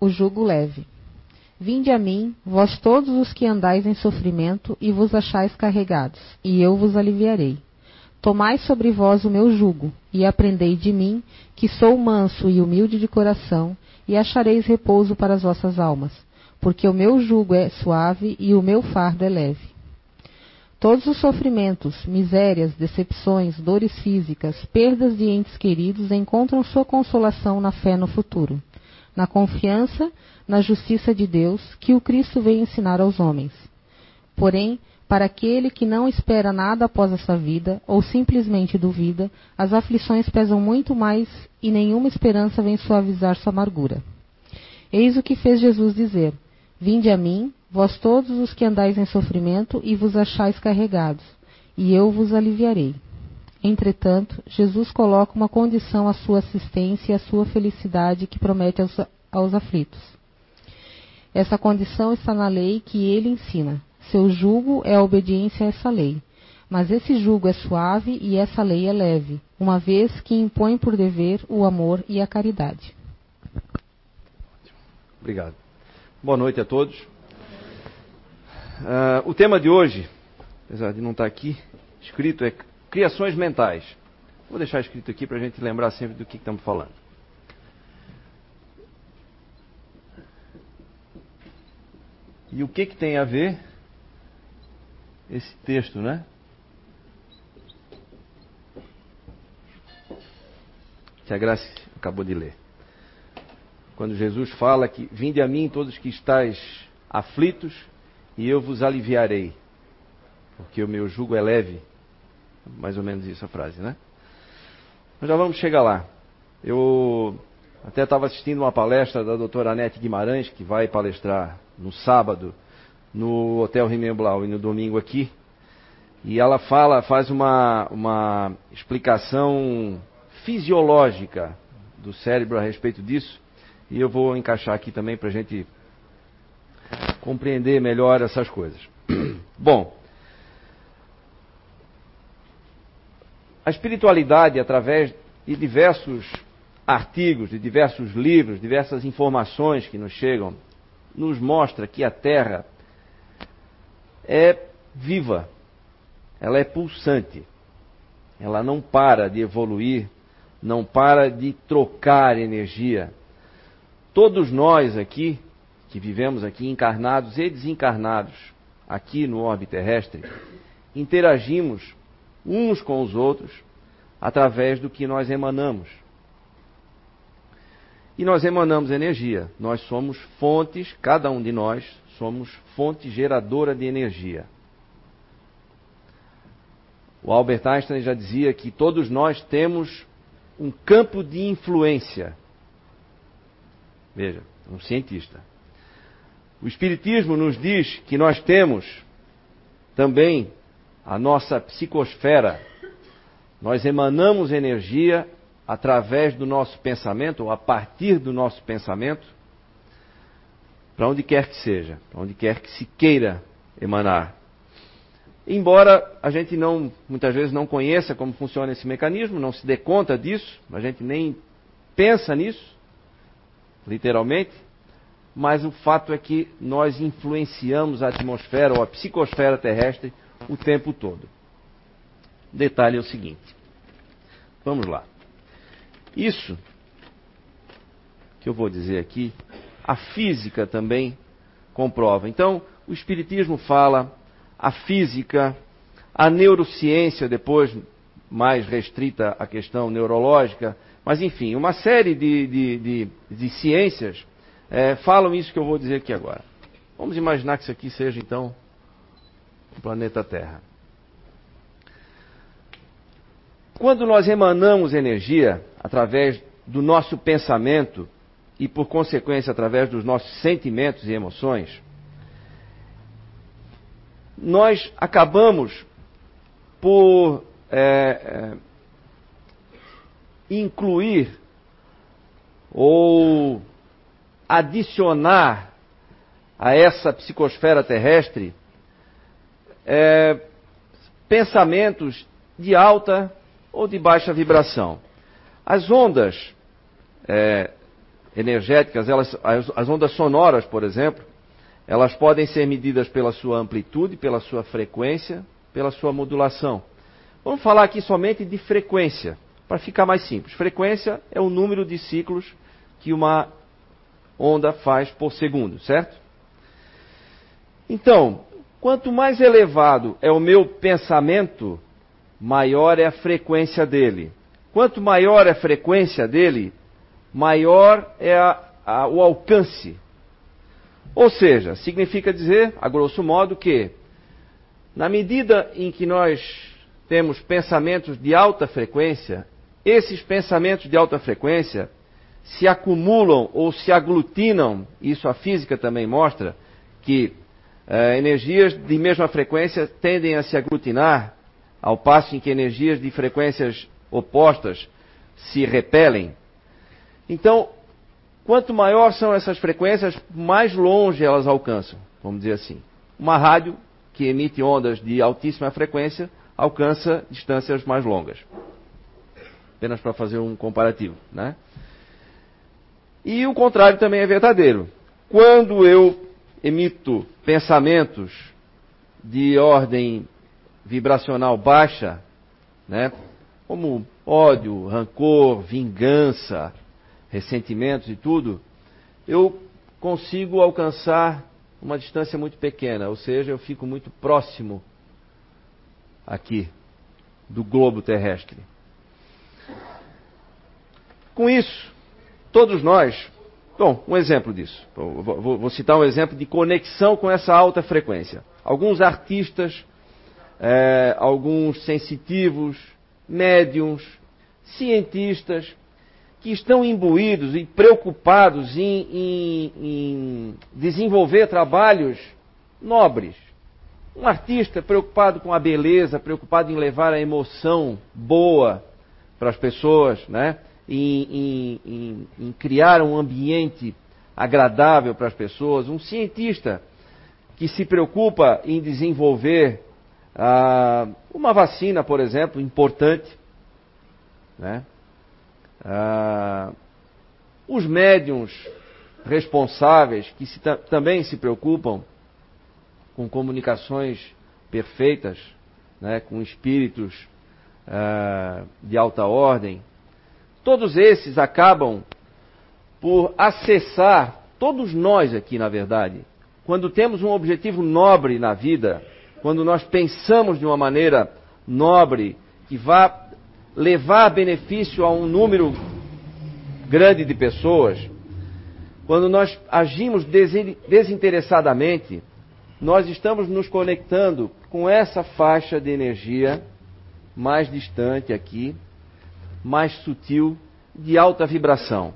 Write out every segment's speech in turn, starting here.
o jugo leve. Vinde a mim, vós todos os que andais em sofrimento e vos achais carregados, e eu vos aliviarei. Tomai sobre vós o meu jugo, e aprendei de mim, que sou manso e humilde de coração, e achareis repouso para as vossas almas, porque o meu jugo é suave e o meu fardo é leve. Todos os sofrimentos, misérias, decepções, dores físicas, perdas de entes queridos encontram sua consolação na fé no futuro, na confiança na justiça de Deus que o Cristo veio ensinar aos homens. Porém, para aquele que não espera nada após essa vida, ou simplesmente duvida, as aflições pesam muito mais e nenhuma esperança vem suavizar sua amargura. Eis o que fez Jesus dizer: Vinde a mim, vós todos os que andais em sofrimento e vos achais carregados, e eu vos aliviarei. Entretanto, Jesus coloca uma condição à sua assistência e à sua felicidade que promete aos, aos aflitos. Essa condição está na lei que ele ensina. Seu jugo é a obediência a essa lei. Mas esse jugo é suave e essa lei é leve, uma vez que impõe por dever o amor e a caridade. Obrigado. Boa noite a todos. Uh, o tema de hoje, apesar de não estar aqui escrito, é criações mentais. Vou deixar escrito aqui para a gente lembrar sempre do que estamos falando. E o que, que tem a ver esse texto, né? Que a Graça acabou de ler. Quando Jesus fala que vinde a mim todos que estáis aflitos e eu vos aliviarei, porque o meu jugo é leve. Mais ou menos isso a frase, né? Mas já vamos chegar lá. Eu até estava assistindo uma palestra da doutora Anete Guimarães, que vai palestrar no sábado no Hotel Rimemblau e no domingo aqui. E ela fala, faz uma, uma explicação fisiológica do cérebro a respeito disso. E eu vou encaixar aqui também para a gente compreender melhor essas coisas. Bom, a espiritualidade, através de diversos artigos, de diversos livros, diversas informações que nos chegam, nos mostra que a Terra é viva, ela é pulsante, ela não para de evoluir, não para de trocar energia. Todos nós aqui, que vivemos aqui encarnados e desencarnados, aqui no orbe terrestre, interagimos uns com os outros através do que nós emanamos. E nós emanamos energia. Nós somos fontes, cada um de nós somos fonte geradora de energia. O Albert Einstein já dizia que todos nós temos um campo de influência. Veja, um cientista. O Espiritismo nos diz que nós temos também a nossa psicosfera. Nós emanamos energia através do nosso pensamento, ou a partir do nosso pensamento, para onde quer que seja, para onde quer que se queira emanar. Embora a gente não, muitas vezes não conheça como funciona esse mecanismo, não se dê conta disso, a gente nem pensa nisso, literalmente, mas o fato é que nós influenciamos a atmosfera ou a psicosfera terrestre o tempo todo. Detalhe é o seguinte. Vamos lá. Isso que eu vou dizer aqui, a física também comprova. Então, o Espiritismo fala, a física, a neurociência, depois mais restrita à questão neurológica, mas enfim, uma série de, de, de, de ciências é, falam isso que eu vou dizer aqui agora. Vamos imaginar que isso aqui seja então planeta Terra. Quando nós emanamos energia através do nosso pensamento e, por consequência, através dos nossos sentimentos e emoções, nós acabamos por é, é, incluir ou adicionar a essa psicosfera terrestre é, pensamentos de alta ou de baixa vibração. As ondas é, energéticas, elas, as, as ondas sonoras, por exemplo, elas podem ser medidas pela sua amplitude, pela sua frequência, pela sua modulação. Vamos falar aqui somente de frequência, para ficar mais simples. Frequência é o número de ciclos que uma onda faz por segundo, certo? Então, quanto mais elevado é o meu pensamento, maior é a frequência dele. Quanto maior é a frequência dele, maior é a, a, o alcance. Ou seja, significa dizer, a grosso modo, que na medida em que nós temos pensamentos de alta frequência, esses pensamentos de alta frequência se acumulam ou se aglutinam, isso a física também mostra, que energias de mesma frequência tendem a se aglutinar, ao passo em que energias de frequências opostas se repelem. Então, quanto maior são essas frequências, mais longe elas alcançam, vamos dizer assim. Uma rádio que emite ondas de altíssima frequência alcança distâncias mais longas. Apenas para fazer um comparativo, né? E o contrário também é verdadeiro. Quando eu emito pensamentos de ordem vibracional baixa, né, como ódio, rancor, vingança, ressentimentos e tudo, eu consigo alcançar uma distância muito pequena, ou seja, eu fico muito próximo aqui do globo terrestre. Com isso, todos nós, bom, um exemplo disso, vou, citar um exemplo de conexão com essa alta frequência. Alguns artistas, é, alguns sensitivos, médiums, cientistas, que estão imbuídos e preocupados em, em, em desenvolver trabalhos nobres. Um artista preocupado com a beleza, preocupado em levar a emoção boa para as pessoas, né? Em, em, em, criar um ambiente agradável para as pessoas. Um cientista que se preocupa em desenvolver ah, uma vacina, por exemplo, importante, né? Ah, os médiums responsáveis, que se, também se preocupam com comunicações perfeitas, né, com espíritos ah, de alta ordem, todos esses acabam por acessar, todos nós aqui, na verdade, quando temos um objetivo nobre na vida, quando nós pensamos de uma maneira nobre, que vá levar benefício a um número grande de pessoas, quando nós agimos desinteressadamente, nós estamos nos conectando com essa faixa de energia mais distante aqui, mais sutil, de alta vibração.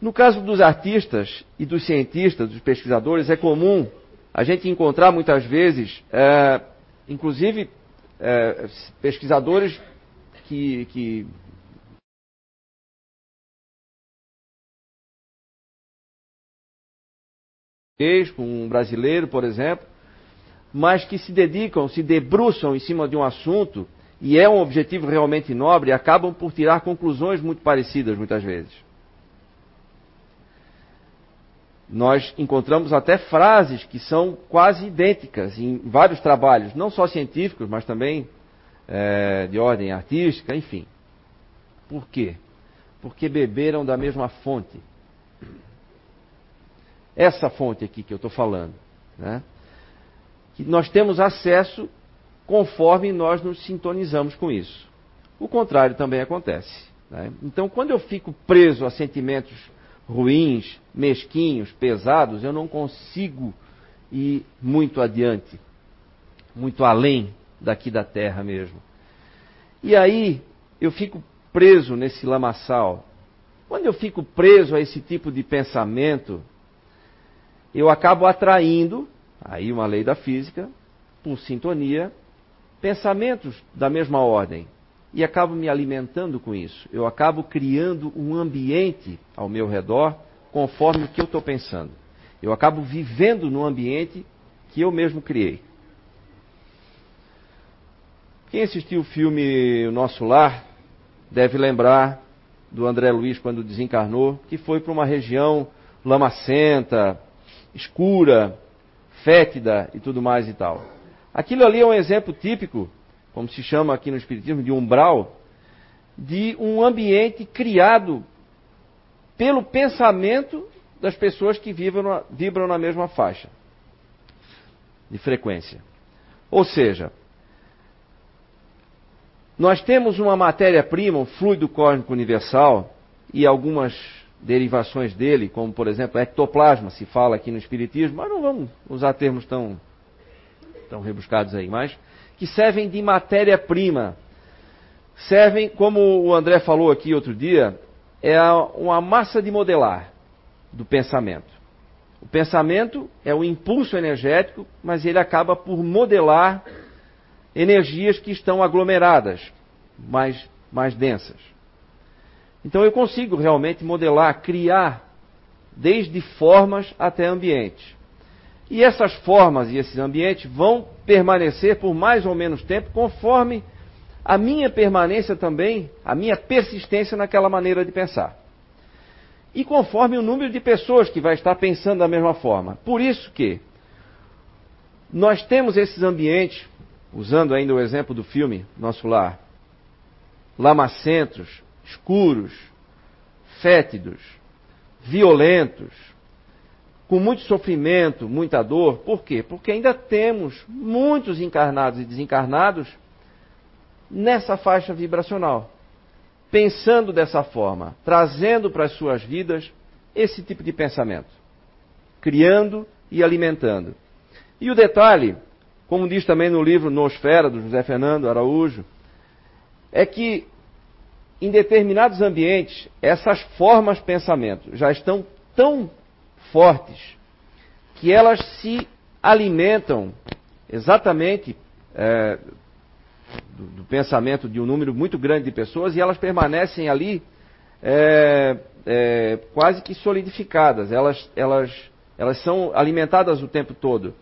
No caso dos artistas e dos cientistas, dos pesquisadores, é comum a gente encontrar muitas vezes, é, inclusive é, pesquisadores que, que com um brasileiro, por exemplo, mas que se dedicam, se debruçam em cima de um assunto e é um objetivo realmente nobre, acabam por tirar conclusões muito parecidas muitas vezes. Nós encontramos até frases que são quase idênticas em vários trabalhos, não só científicos, mas também é, de ordem artística, enfim. Por quê? Porque beberam da mesma fonte. Essa fonte aqui que eu estou falando. Né? Que nós temos acesso conforme nós nos sintonizamos com isso. O contrário também acontece. Né? Então, quando eu fico preso a sentimentos ruins, mesquinhos, pesados, eu não consigo ir muito adiante, muito além daqui da terra mesmo. E aí eu fico preso nesse lamaçal. Quando eu fico preso a esse tipo de pensamento, eu acabo atraindo, aí uma lei da física, por sintonia, pensamentos da mesma ordem e acabo me alimentando com isso. Eu acabo criando um ambiente ao meu redor conforme o que eu estou pensando. Eu acabo vivendo no ambiente que eu mesmo criei. Quem assistiu o filme O Nosso Lar deve lembrar do André Luiz quando desencarnou, que foi para uma região lamacenta, escura, fétida e tudo mais e tal. Aquilo ali é um exemplo típico, como se chama aqui no Espiritismo, de umbral, de um ambiente criado pelo pensamento das pessoas que vibram, vibram na mesma faixa de frequência. Ou seja, nós temos uma matéria-prima, um fluido cósmico universal e algumas derivações dele, como por exemplo ectoplasma, se fala aqui no Espiritismo, mas não vamos usar termos tão, tão rebuscados aí, mas que servem de matéria-prima. Servem, como o André falou aqui outro dia, é uma massa de modelar do pensamento. O pensamento é o impulso energético, mas ele acaba por modelar energias que estão aglomeradas, mais, mais densas. Então eu consigo realmente modelar, criar, desde formas até ambientes. E essas formas e esses ambientes vão permanecer por mais ou menos tempo, conforme a minha permanência também, a minha persistência naquela maneira de pensar. E conforme o número de pessoas que vai estar pensando da mesma forma. Por isso que nós temos esses ambientes, usando ainda o exemplo do filme Nosso Lar, lamacentos, escuros, fétidos, violentos, com muito sofrimento, muita dor. Por quê? Porque ainda temos muitos encarnados e desencarnados nessa faixa vibracional. Pensando dessa forma, trazendo para as suas vidas esse tipo de pensamento, criando e alimentando. E o detalhe, como diz também no livro Nosfera, do José Fernando Araújo, é que em determinados ambientes, essas formas de pensamento já estão tão fortes que elas se alimentam exatamente é, do, do, pensamento de um número muito grande de pessoas e elas permanecem ali é, é, quase que solidificadas. Elas, elas, elas são alimentadas o tempo todo.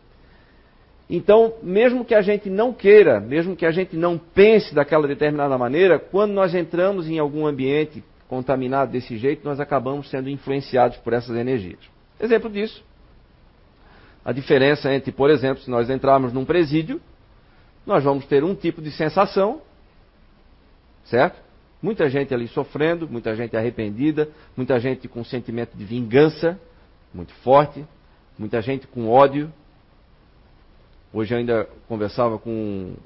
Então, mesmo que a gente não queira, mesmo que a gente não pense daquela determinada maneira, quando nós entramos em algum ambiente contaminado desse jeito, nós acabamos sendo influenciados por essas energias. Exemplo disso, a diferença entre, por exemplo, se nós entrarmos num presídio, nós vamos ter um tipo de sensação, certo? Muita gente ali sofrendo, muita gente arrependida, muita gente com sentimento de vingança muito forte, muita gente com ódio, Hoje eu ainda conversava com,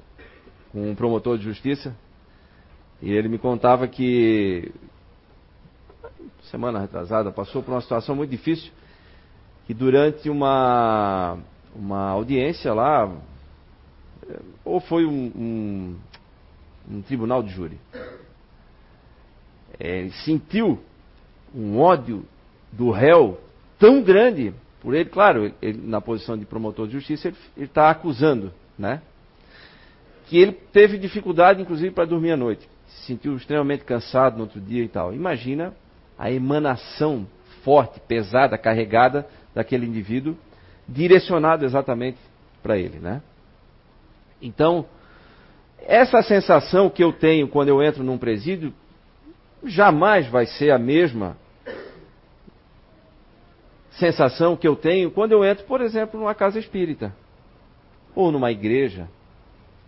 com um promotor de justiça e ele me contava que semana retrasada passou por uma situação muito difícil que durante uma uma audiência lá ou foi um, um, um tribunal de júri é, sentiu um ódio do réu tão grande por ele, claro, ele, na posição de promotor de justiça, ele está acusando, né? Que ele teve dificuldade, inclusive, para dormir à noite. Se sentiu extremamente cansado no outro dia e tal. Imagina a emanação forte, pesada, carregada daquele indivíduo, direcionado exatamente para ele, né? Então, essa sensação que eu tenho quando eu entro num presídio jamais vai ser a mesma sensação que eu tenho quando eu entro, por exemplo, numa casa espírita, ou numa igreja,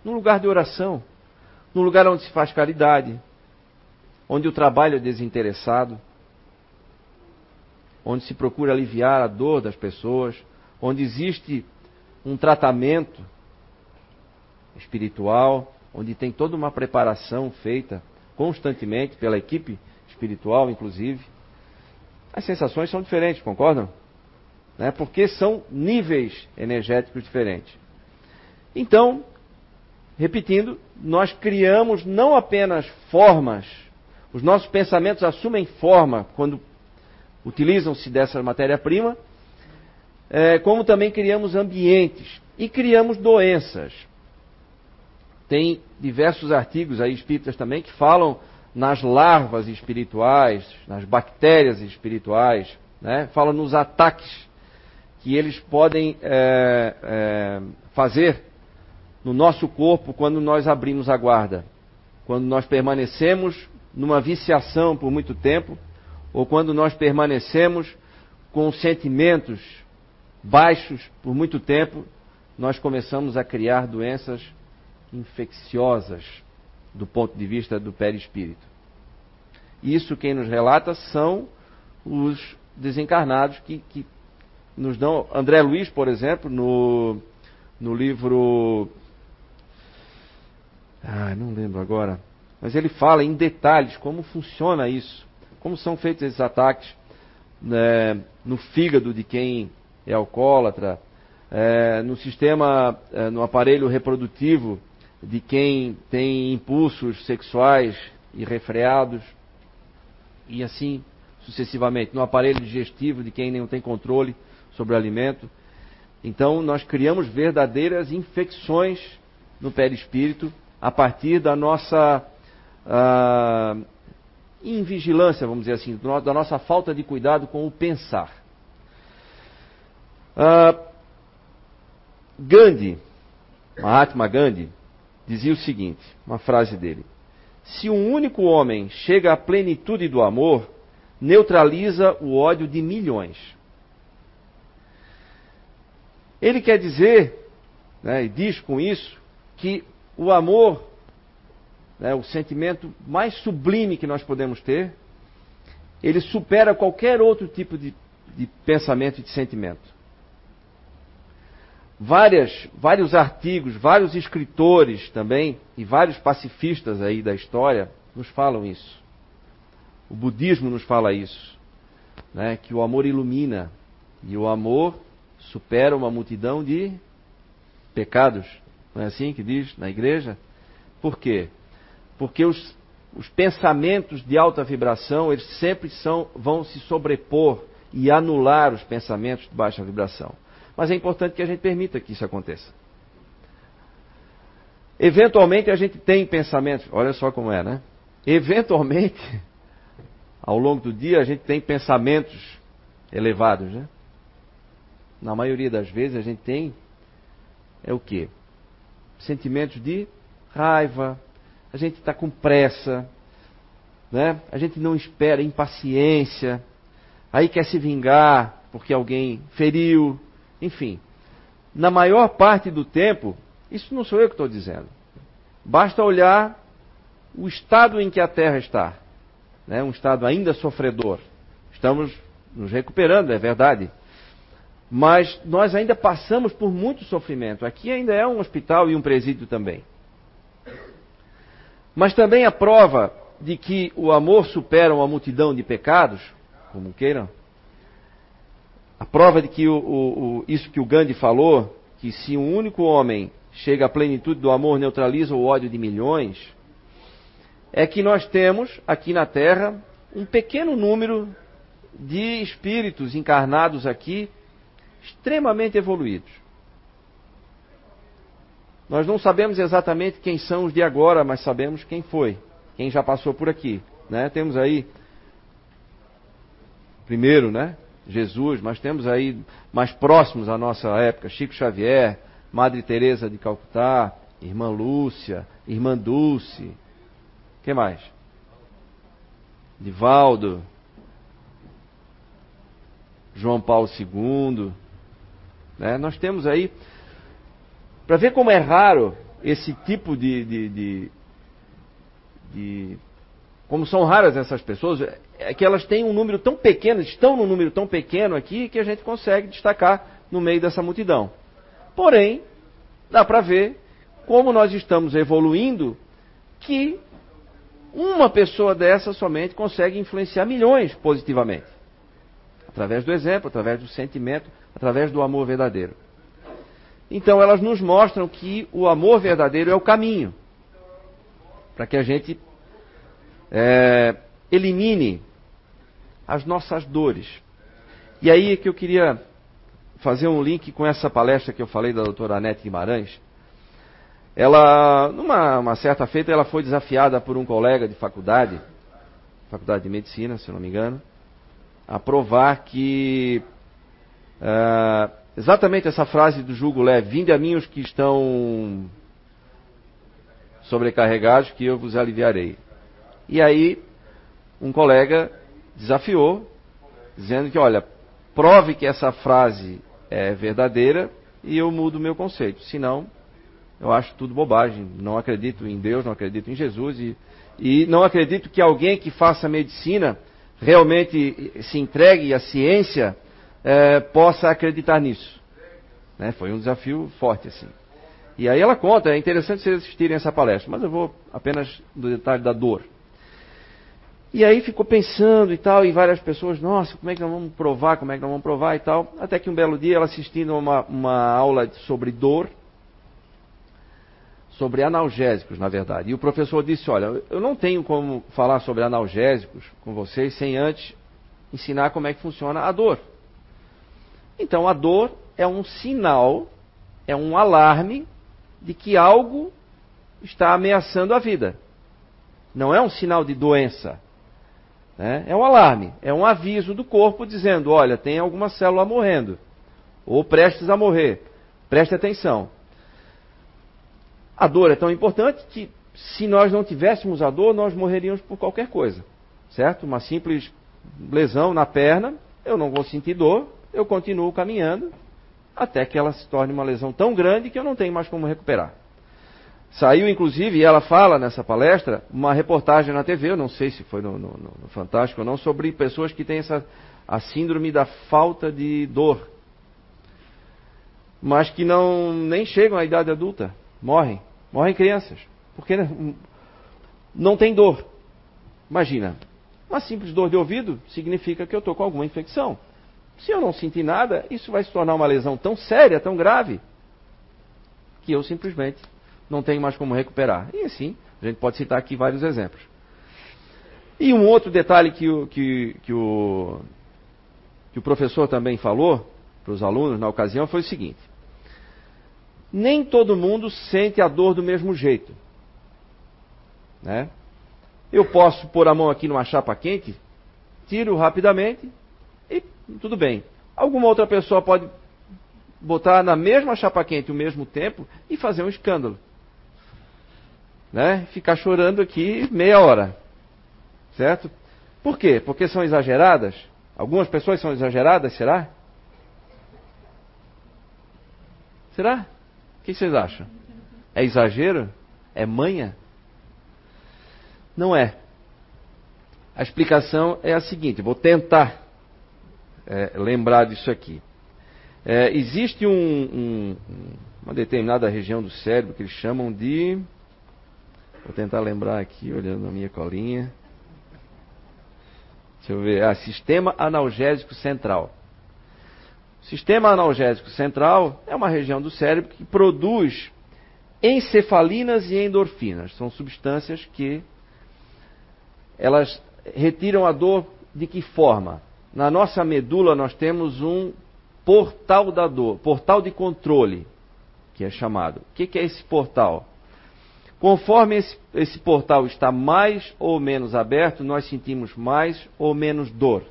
num lugar de oração, num lugar onde se faz caridade, onde o trabalho é desinteressado, onde se procura aliviar a dor das pessoas, onde existe um tratamento espiritual, onde tem toda uma preparação feita constantemente pela equipe espiritual, inclusive. As sensações são diferentes, concordam? né? porque são níveis energéticos diferentes. Então, repetindo, nós criamos não apenas formas, os nossos pensamentos assumem forma quando utilizam-se dessa matéria-prima, é, como também criamos ambientes e criamos doenças. Tem diversos artigos aí espíritas também que falam nas larvas espirituais, nas bactérias espirituais, né? falam nos ataques que eles podem é, é, fazer no nosso corpo quando nós abrimos a guarda, quando nós permanecemos numa viciação por muito tempo, ou quando nós permanecemos com sentimentos baixos por muito tempo, nós começamos a criar doenças infecciosas do ponto de vista do perispírito. Isso quem nos relata são os desencarnados que, que nos dão. André Luiz, por exemplo, no, no livro. Ah, não lembro agora. Mas ele fala em detalhes como funciona isso, como são feitos esses ataques né, no fígado de quem é alcoólatra, é, no sistema, é, no aparelho reprodutivo de quem tem impulsos sexuais irrefreados e assim sucessivamente, no aparelho digestivo de quem não tem controle sobre o alimento. Então, nós criamos verdadeiras infecções no perispírito a partir da nossa uh, invigilância, vamos dizer assim, da nossa falta de cuidado com o pensar. Uh, Gandhi, Mahatma Gandhi, dizia o seguinte: uma frase dele. Se um único homem chega à plenitude do amor, neutraliza o ódio de milhões. Ele quer dizer, né, e diz com isso, que o amor, né, o sentimento mais sublime que nós podemos ter, ele supera qualquer outro tipo de, de pensamento e de sentimento. Várias, vários artigos, vários escritores também, e vários pacifistas aí da história, nos falam isso. O budismo nos fala isso, né? que o amor ilumina e o amor supera uma multidão de pecados. Não é assim que diz na igreja? Por quê? Porque os, os pensamentos de alta vibração, eles sempre são, vão se sobrepor e anular os pensamentos de baixa vibração. Mas é importante que a gente permita que isso aconteça. Eventualmente a gente tem pensamentos, olha só como é, né? Eventualmente ao longo do dia a gente tem pensamentos elevados, né? Na maioria das vezes a gente tem é o que? Sentimentos de raiva, a gente está com pressa, né? A gente não espera, impaciência, aí quer se vingar porque alguém feriu, enfim. Na maior parte do tempo, isso não sou eu que estou dizendo. Basta olhar o estado em que a Terra está né, um estado ainda sofredor. Estamos nos recuperando, é verdade. Mas nós ainda passamos por muito sofrimento. Aqui ainda é um hospital e um presídio também. Mas também a prova de que o amor supera uma multidão de pecados, como queiram, a prova de que o, o, o, isso que o Gandhi falou, que se um único homem chega à plenitude do amor, neutraliza o ódio de milhões, é que nós temos aqui na Terra um pequeno número de espíritos encarnados aqui extremamente evoluídos. Nós não sabemos exatamente quem são os de agora, mas sabemos quem foi, quem já passou por aqui. Né? Temos aí, primeiro, né? Jesus, mas temos aí mais próximos à nossa época, Chico Xavier, Madre Teresa de Calcutá, Irmã Lúcia, Irmã Dulce, que mais? Divaldo, João Paulo II. Né? Nós temos aí, para ver como é raro esse tipo de, de, de, de, Como são raras essas pessoas, é que elas têm um número tão pequeno, estão num número tão pequeno aqui, que a gente consegue destacar no meio dessa multidão. Porém, dá para ver como nós estamos evoluindo que uma pessoa dessa somente consegue influenciar milhões positivamente. Através do exemplo, através do sentimento, através do amor verdadeiro. Então elas nos mostram que o amor verdadeiro é o caminho para que a gente é, elimine as nossas dores. E aí é que eu queria fazer um link com essa palestra que eu falei da doutora Anete Guimarães, ela, numa certa feita, ela foi desafiada por um colega de faculdade, faculdade de medicina, se não me engano, a provar que uh, exatamente essa frase do jugo leve, vinde a mim os que estão sobrecarregados, que eu vos aliviarei. E aí um colega desafiou, dizendo que, olha, prove que essa frase é verdadeira e eu mudo meu conceito. Senão, eu acho tudo bobagem. Não acredito em Deus, não acredito em Jesus e, e não acredito que alguém que faça medicina realmente se entregue à ciência é, possa acreditar nisso. Né? Foi um desafio forte assim. E aí ela conta, é interessante vocês assistirem essa palestra, mas eu vou apenas no detalhe da dor. E aí ficou pensando e tal, e várias pessoas, nossa, como é que nós vamos provar, como é que nós vamos provar e tal. Até que um belo dia ela assistindo uma, uma aula sobre dor, sobre analgésicos, na verdade. E o professor disse, olha, eu não tenho como falar sobre analgésicos com vocês sem antes ensinar como é que funciona a dor. Então a dor é um sinal, é um alarme de que algo está ameaçando a vida. Não é um sinal de doença. Né? É um alarme, é um aviso do corpo dizendo: olha, tem alguma célula morrendo, ou prestes a morrer, preste atenção. A dor é tão importante que, se nós não tivéssemos a dor, nós morreríamos por qualquer coisa, certo? Uma simples lesão na perna, eu não vou sentir dor, eu continuo caminhando, até que ela se torne uma lesão tão grande que eu não tenho mais como recuperar. Saiu, inclusive, e ela fala nessa palestra, uma reportagem na TV, eu não sei se foi no, no, no Fantástico ou não, sobre pessoas que têm essa, a síndrome da falta de dor. Mas que não nem chegam à idade adulta, morrem. Morrem crianças. Porque não tem dor. Imagina, uma simples dor de ouvido significa que eu estou com alguma infecção. Se eu não sentir nada, isso vai se tornar uma lesão tão séria, tão grave, que eu simplesmente não tenho mais como recuperar. E assim, a gente pode citar aqui vários exemplos. E um outro detalhe que o, que, que o, que o professor também falou para os alunos na ocasião foi o seguinte: nem todo mundo sente a dor do mesmo jeito. Né? Eu posso pôr a mão aqui numa chapa quente, tiro rapidamente tudo bem. Alguma outra pessoa pode botar na mesma chapa quente o mesmo tempo e fazer um escândalo né, ficar chorando aqui meia hora. Certo? Por quê? Porque são exageradas? Algumas pessoas são exageradas, será? Será? O que vocês acham? É exagero? É manha? Não é. A explicação é a seguinte: vou tentar é, lembrar disso aqui. É, existe um, um, uma determinada região do cérebro que eles chamam de Vou tentar lembrar aqui, olhando na minha colinha. Deixa eu ver. Ah, sistema analgésico central. Sistema analgésico central é uma região do cérebro que produz encefalinas e endorfinas. São substâncias que elas retiram a dor de que forma? Na nossa medula nós temos um portal da dor, portal de controle, que é chamado. O que é esse portal? Conforme esse, esse portal está mais ou menos aberto, nós sentimos mais ou menos dor.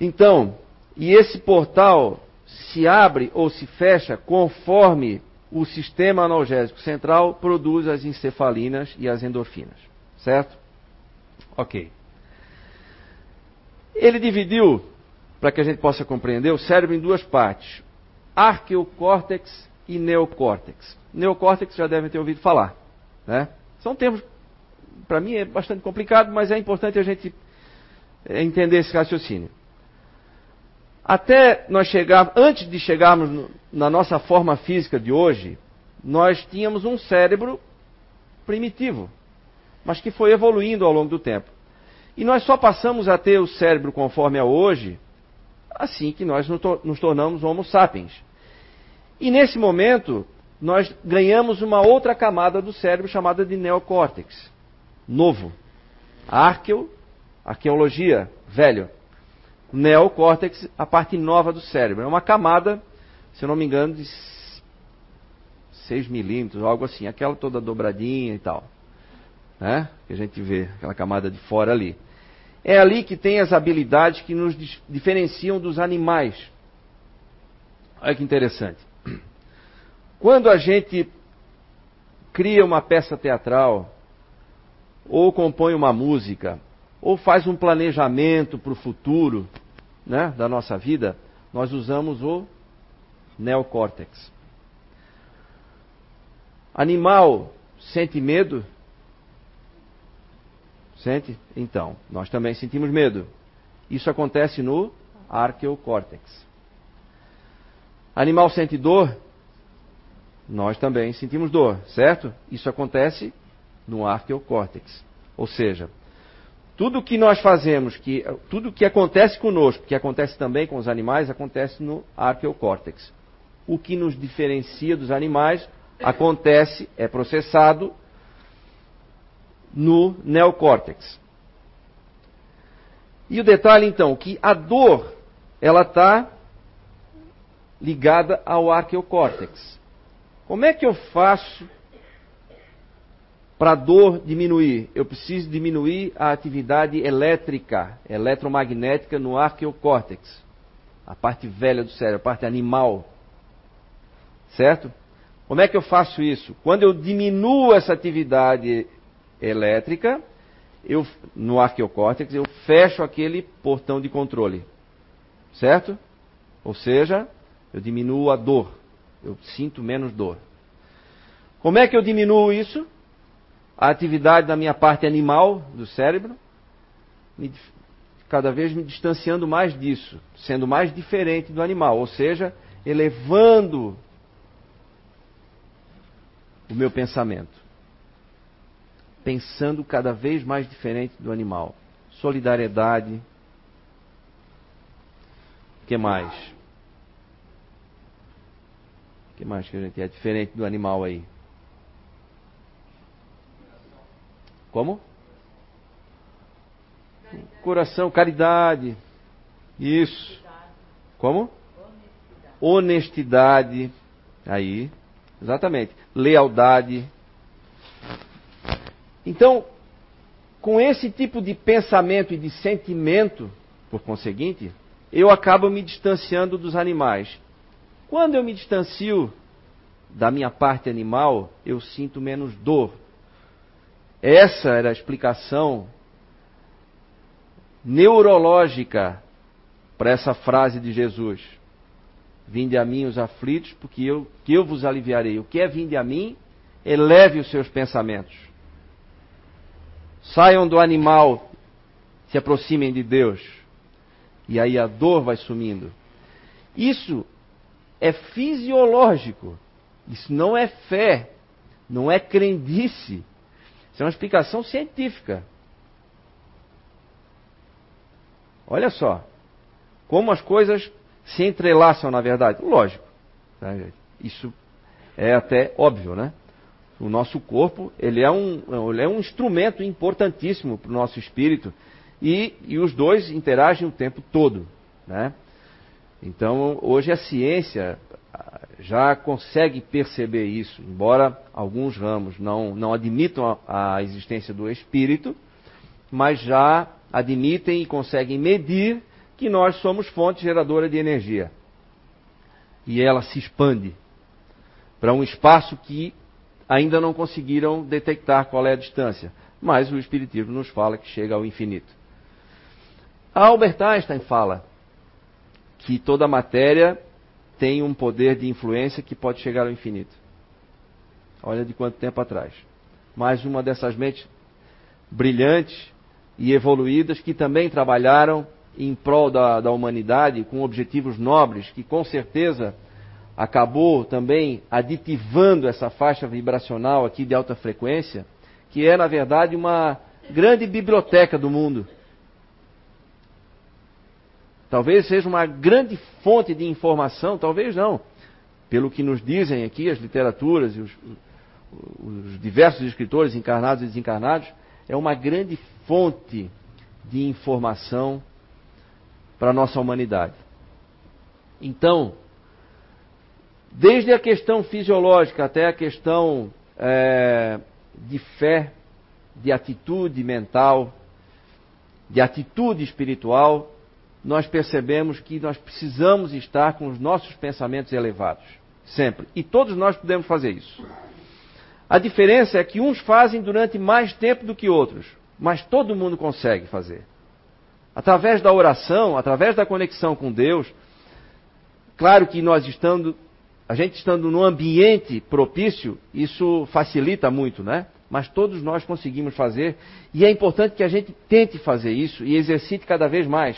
Então, e esse portal se abre ou se fecha conforme o sistema analgésico central produz as encefalinas e as endorfinas. Certo? Ok. Ele dividiu, para que a gente possa compreender, o cérebro em duas partes: arqueocórtex e neocórtex. Neocórtex já devem ter ouvido falar. Né? São termos, para mim é bastante complicado, mas é importante a gente é, entender esse raciocínio. Até nós chegar, antes de chegarmos no, na nossa forma física de hoje, nós tínhamos um cérebro primitivo, mas que foi evoluindo ao longo do tempo. E nós só passamos a ter o cérebro conforme é hoje assim que nós nos tornamos Homo sapiens. E nesse momento, nós ganhamos uma outra camada do cérebro chamada de neocórtex, novo. Arqueo, arqueologia, velho. Neocórtex, a parte nova do cérebro. É uma camada, se eu não me engano, de 6 milímetros, algo assim, aquela toda dobradinha e tal. Né? Que a gente vê, aquela camada de fora ali. É ali que tem as habilidades que nos diferenciam dos animais. Olha que interessante. Quando a gente cria uma peça teatral, ou compõe uma música, ou faz um planejamento para o futuro né, da nossa vida, nós usamos o neocórtex. Animal sente medo? Sente? Então, nós também sentimos medo. Isso acontece no arqueocórtex. Animal sente dor? Nós também sentimos dor, certo? Isso acontece no arqueocórtex. Ou seja, tudo que nós fazemos, que, tudo que acontece conosco, que acontece também com os animais, acontece no arqueocórtex. O que nos diferencia dos animais acontece, é processado no neocórtex. E o detalhe então, que a dor, ela está ligada ao arqueocórtex. Como é que eu faço para a dor diminuir? Eu preciso diminuir a atividade elétrica, eletromagnética no arqueocórtex, a parte velha do cérebro, a parte animal. Certo? Como é que eu faço isso? Quando eu diminuo essa atividade elétrica, eu, no arqueocórtex, eu fecho aquele portão de controle. Certo? Ou seja, eu diminuo a dor. Eu sinto menos dor. Como é que eu diminuo isso? A atividade da minha parte animal do cérebro, me, cada vez me distanciando mais disso, sendo mais diferente do animal, ou seja, elevando o meu pensamento. Pensando cada vez mais diferente do animal. Solidariedade. O que mais? O que mais que a gente é diferente do animal aí? Como? Coração, caridade. Isso. Como? Honestidade. Aí. Exatamente. Lealdade. Então, com esse tipo de pensamento e de sentimento, por conseguinte, eu acabo me distanciando dos animais. Quando eu me distancio da minha parte animal, eu sinto menos dor. Essa era a explicação neurológica para essa frase de Jesus. Vinde a mim os aflitos, porque eu, que eu vos aliviarei. O que é vinde a mim? Eleve os seus pensamentos. Saiam do animal, se aproximem de Deus. E aí a dor vai sumindo. Isso é fisiológico. Isso não é fé. Não é crendice. Isso é uma explicação científica. Olha só. Como as coisas se entrelaçam, na verdade? Lógico. Né? Isso é até óbvio, né? O nosso corpo, ele é um, ele é um instrumento importantíssimo para o nosso espírito e, e os dois interagem o tempo todo, né? Então, hoje a ciência ah, já consegue perceber isso, embora alguns ramos não, não admitam a, a existência do espírito, mas já admitem e conseguem medir que nós somos fonte geradora de energia. E ela se expande para um espaço que ainda não conseguiram detectar qual é a distância. Mas o Espiritismo nos fala que chega ao infinito. Albert Einstein fala que toda matéria tem um poder de influência que pode chegar ao infinito. Olha de quanto tempo atrás. Mais uma dessas mentes brilhantes e evoluídas que também trabalharam em prol da, da humanidade com objetivos nobres, que com certeza acabou também aditivando essa faixa vibracional aqui de alta frequência, que é, na verdade, uma grande biblioteca do mundo. Talvez seja uma grande fonte de informação, talvez não. Pelo que nos dizem aqui as literaturas e os, os diversos escritores encarnados e desencarnados, é uma grande fonte de informação para a nossa humanidade. Então, desde a questão fisiológica até a questão é, de fé, de atitude mental, de atitude espiritual, nós percebemos que nós precisamos estar com os nossos pensamentos elevados, sempre. E todos nós podemos fazer isso. A diferença é que uns fazem durante mais tempo do que outros, mas todo mundo consegue fazer. Através da oração, através da conexão com Deus, claro que nós estando, a gente estando num ambiente propício, isso facilita muito, né? Mas todos nós conseguimos fazer, e é importante que a gente tente fazer isso e exercite cada vez mais.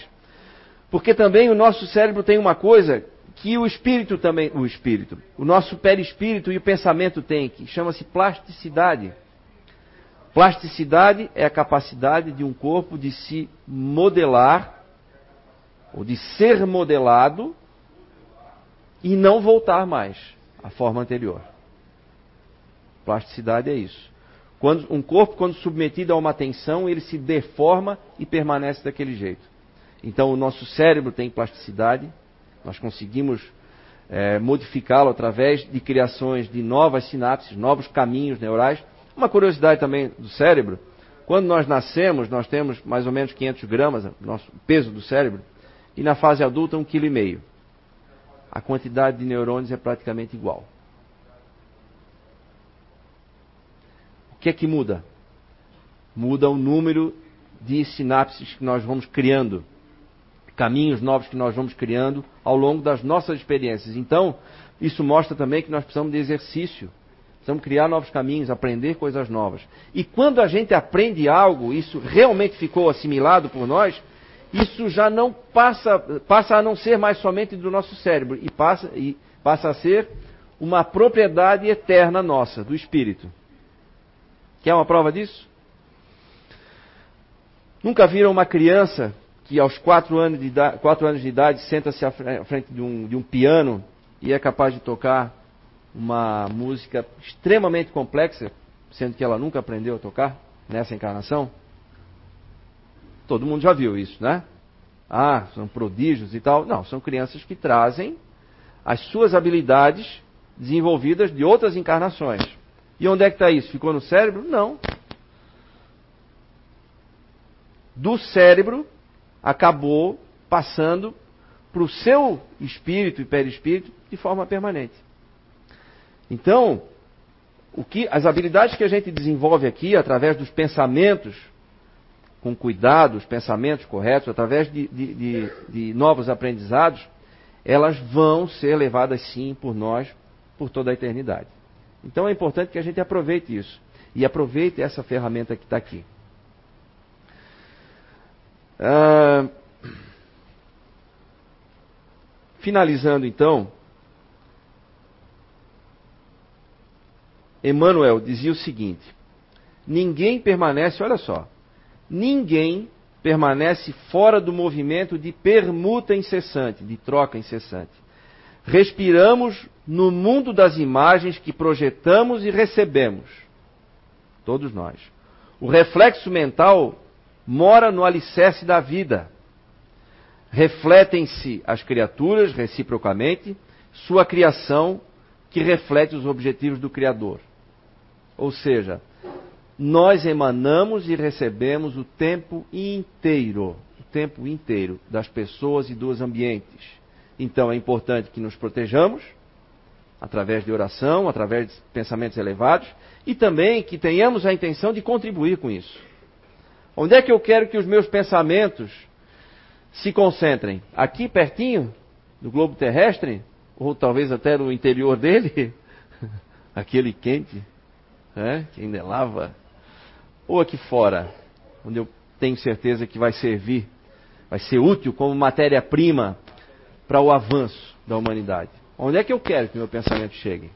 Porque também o nosso cérebro tem uma coisa que o espírito também, o espírito, o nosso perispírito e o pensamento tem, que chama-se plasticidade. Plasticidade é a capacidade de um corpo de se modelar, ou de ser modelado, e não voltar mais à forma anterior. Plasticidade é isso. Quando, um corpo, quando submetido a uma tensão, ele se deforma e permanece daquele jeito. Então, o nosso cérebro tem plasticidade, nós conseguimos é, modificá-lo através de criações de novas sinapses, novos caminhos neurais. Uma curiosidade também do cérebro: quando nós nascemos, nós temos mais ou menos 500 gramas, nosso peso do cérebro, e na fase adulta, 1,5 kg. A quantidade de neurônios é praticamente igual. O que é que muda? Muda o número de sinapses que nós vamos criando caminhos novos que nós vamos criando ao longo das nossas experiências. Então, isso mostra também que nós precisamos de exercício. Precisamos criar novos caminhos, aprender coisas novas. E quando a gente aprende algo, isso realmente ficou assimilado por nós, isso já não passa, passa a não ser mais somente do nosso cérebro e passa, e passa a ser uma propriedade eterna nossa, do espírito. Quer uma prova disso? Nunca viram uma criança que aos quatro anos de idade, quatro anos de idade senta-se à frente de um, de um piano e é capaz de tocar uma música extremamente complexa, sendo que ela nunca aprendeu a tocar nessa encarnação? Todo mundo já viu isso, né? Ah, são prodígios e tal. Não, são crianças que trazem as suas habilidades desenvolvidas de outras encarnações. E onde é que está isso? Ficou no cérebro? Não. Do cérebro acabou passando para o seu espírito e perispírito de forma permanente. Então, o que, as habilidades que a gente desenvolve aqui através dos pensamentos, com cuidado, os pensamentos corretos, através de, de, de, de novos aprendizados, elas vão ser levadas sim por nós por toda a eternidade. Então é importante que a gente aproveite isso. E aproveite essa ferramenta que está aqui. Ah, finalizando então, Emmanuel dizia o seguinte: ninguém permanece, olha só, ninguém permanece fora do movimento de permuta incessante, de troca incessante. Respiramos no mundo das imagens que projetamos e recebemos. Todos nós. O reflexo mental mora no alicerce da vida. Refletem-se as criaturas reciprocamente, sua criação que reflete os objetivos do Criador. Ou seja, nós emanamos e recebemos o tempo inteiro, o tempo inteiro das pessoas e dos ambientes. Então é importante que nos protejamos através de oração, através de pensamentos elevados e também que tenhamos a intenção de contribuir com isso. Onde é que eu quero que os meus pensamentos se concentrem? Aqui pertinho do globo terrestre? Ou talvez até no interior dele? Aquele quente, né? que ainda lava? Ou aqui fora, onde eu tenho certeza que vai servir, vai ser útil como matéria-prima para o avanço da humanidade? Onde é que eu quero que meu pensamento chegue?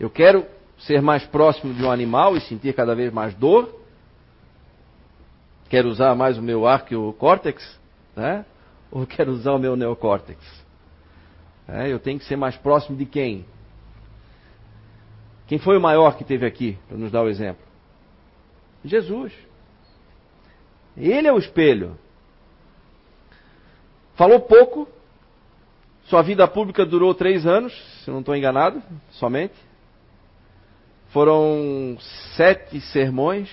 Eu quero ser mais próximo de um animal e sentir cada vez mais dor? Quero usar mais o meu arqueocórtex? Né? Ou quero usar o meu neocórtex? É, eu tenho que ser mais próximo de quem? Quem foi o maior que teve aqui, para nos dar o exemplo? Jesus. Ele é o espelho. Falou pouco, sua vida pública durou três anos, se não estou enganado, somente. Foram sete sermões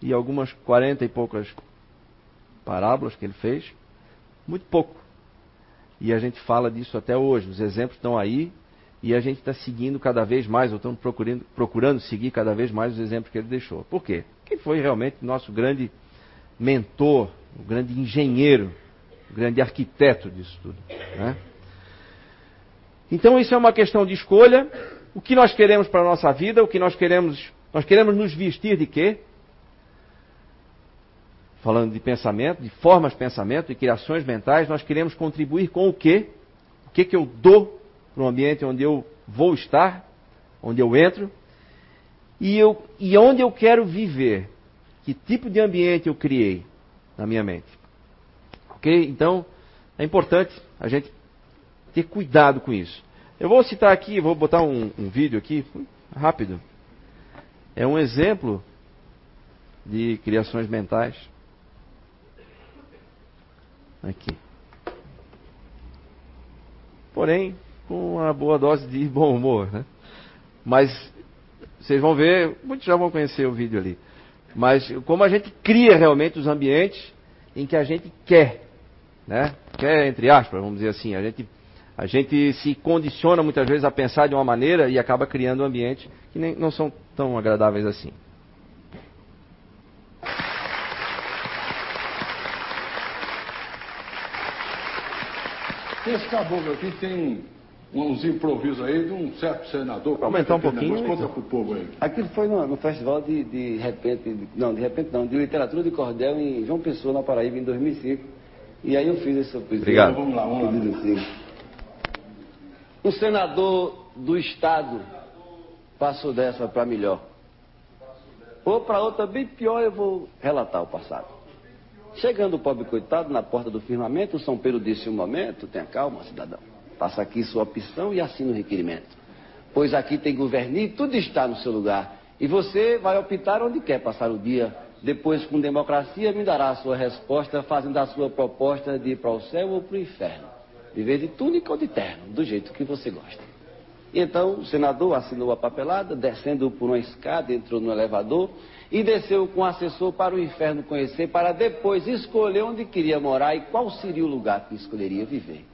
e algumas quarenta e poucas parábolas que ele fez. Muito pouco. E a gente fala disso até hoje. Os exemplos estão aí E a gente está seguindo cada vez mais, ou estamos procurando, procurando seguir cada vez mais os exemplos que ele deixou. Por quê? Porque ele foi realmente nosso grande mentor, o grande engenheiro, o grande arquiteto disso tudo. Né? Então isso é uma questão de escolha. O que nós queremos para a nossa vida, o que nós queremos. Nós queremos nos vestir de quê? Falando de pensamento, de formas de pensamento, de criações mentais, nós queremos contribuir com o quê? O que, que eu dou para o ambiente onde eu vou estar, onde eu entro, e, eu, e onde eu quero viver. Que tipo de ambiente eu criei na minha mente. Ok? Então, é importante a gente ter cuidado com isso. Eu vou citar aqui, vou botar um, um vídeo aqui, rápido. É um exemplo de criações mentais. Aqui. Porém, com uma boa dose de bom humor, né? Mas vocês vão ver, muitos já vão conhecer o vídeo ali. Mas como a gente cria realmente os ambientes em que a gente quer, né? Quer entre aspas, vamos dizer assim, a gente a gente se condiciona muitas vezes a pensar de uma maneira e acaba criando ambientes que nem, não são tão agradáveis assim. Esse caboclo aqui tem uns improvisos aí de um certo senador. Vou aumentar um pouquinho. Conta então. pro povo aí. Aquilo foi no, no festival de, de repente, de, não, de repente não, de literatura de cordel em João Pessoa, na Paraíba, em 2005. E aí eu fiz esse Obrigado. Então, vamos lá, vamos lá. Assim. Um senador do Estado passou dessa para melhor. Ou para outra bem pior, eu vou relatar o passado. Chegando o pobre coitado na porta do firmamento, o São Pedro disse um momento, tenha calma, cidadão. Faça aqui sua opção e assine o requerimento. Pois aqui tem governo tudo está no seu lugar. E você vai optar onde quer passar o dia. Depois, com democracia, me dará a sua resposta, fazendo a sua proposta de ir para o céu ou para o inferno. Viver de túnica ou de terno, do jeito que você gosta. E então o senador assinou a papelada, descendo por uma escada, entrou no elevador e desceu com o assessor para o inferno conhecer, para depois escolher onde queria morar e qual seria o lugar que escolheria viver.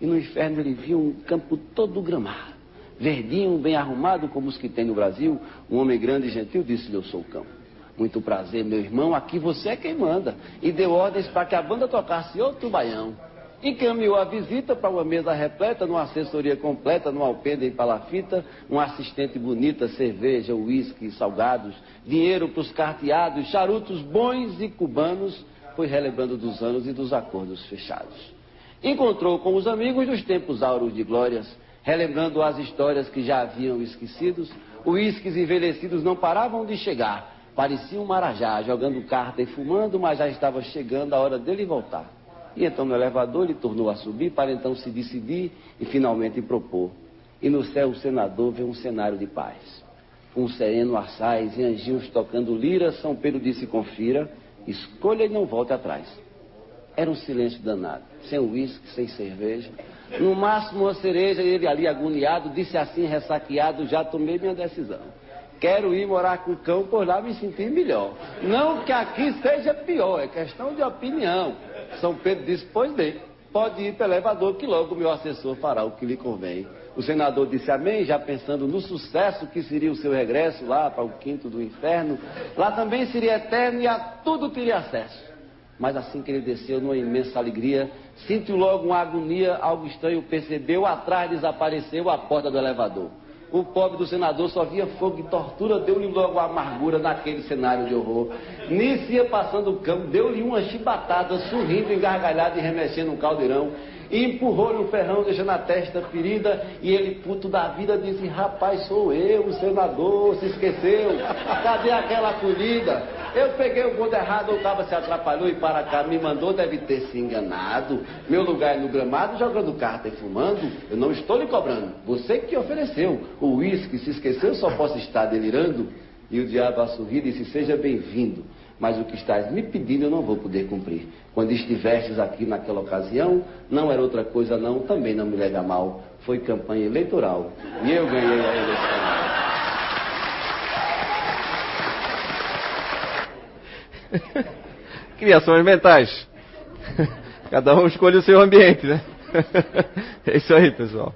E no inferno ele viu um campo todo gramado, verdinho, bem arrumado, como os que tem no Brasil. Um homem grande e gentil disse-lhe: Eu sou o campo. Muito prazer, meu irmão, aqui você é quem manda. E deu ordens para que a banda tocasse outro baião. Encaminhou a visita para uma mesa repleta, numa assessoria completa, num alpendre em palafita, um assistente bonita, cerveja, uísque, salgados, dinheiro para os carteados, charutos bons e cubanos, foi relembrando dos anos e dos acordos fechados. Encontrou com os amigos dos tempos áureos de glórias, relembrando as histórias que já haviam esquecidos. Uísques envelhecidos não paravam de chegar. Parecia um marajá, jogando carta e fumando, mas já estava chegando a hora dele voltar. E então no elevador ele tornou a subir para então se decidir e finalmente propor. E no céu o senador vê um cenário de paz. Um sereno assaz e anjinhos tocando lira, São Pedro disse: confira, escolha e não volte atrás. Era um silêncio danado, sem uísque, sem cerveja. No máximo uma cereja, ele ali agoniado, disse assim, ressaqueado, já tomei minha decisão. Quero ir morar com o cão, por lá me sentir melhor. Não que aqui seja pior, é questão de opinião. São Pedro disse, pois bem, pode ir pelo elevador que logo o meu assessor fará o que lhe convém. O senador disse amém, já pensando no sucesso que seria o seu regresso lá para o quinto do inferno. Lá também seria eterno e a tudo teria acesso. Mas assim que ele desceu numa imensa alegria, sentiu logo uma agonia, algo estranho percebeu, atrás desapareceu a porta do elevador. O pobre do senador só via fogo e tortura, deu-lhe logo a amargura naquele cenário de horror. Nisso ia passando o campo, deu-lhe uma chibatada, sorrindo, engargalhado e remexendo um caldeirão empurrou-lhe o ferrão, deixando a testa ferida, e ele, puto da vida, disse, rapaz, sou eu, o senador, se esqueceu, cadê aquela acolhida? Eu peguei o bonde errado, o cabo se atrapalhou e para cá me mandou, deve ter se enganado. Meu lugar é no gramado, jogando carta e fumando, eu não estou lhe cobrando, você que ofereceu. O uísque se esqueceu, só posso estar delirando. E o diabo a sorrir disse, seja bem-vindo mas o que estás me pedindo eu não vou poder cumprir. Quando estivestes aqui naquela ocasião, não era outra coisa não, também não me leva mal. Foi campanha eleitoral e eu ganhei a eleição. Criações mentais. Cada um escolhe o seu ambiente, né? É isso aí, pessoal.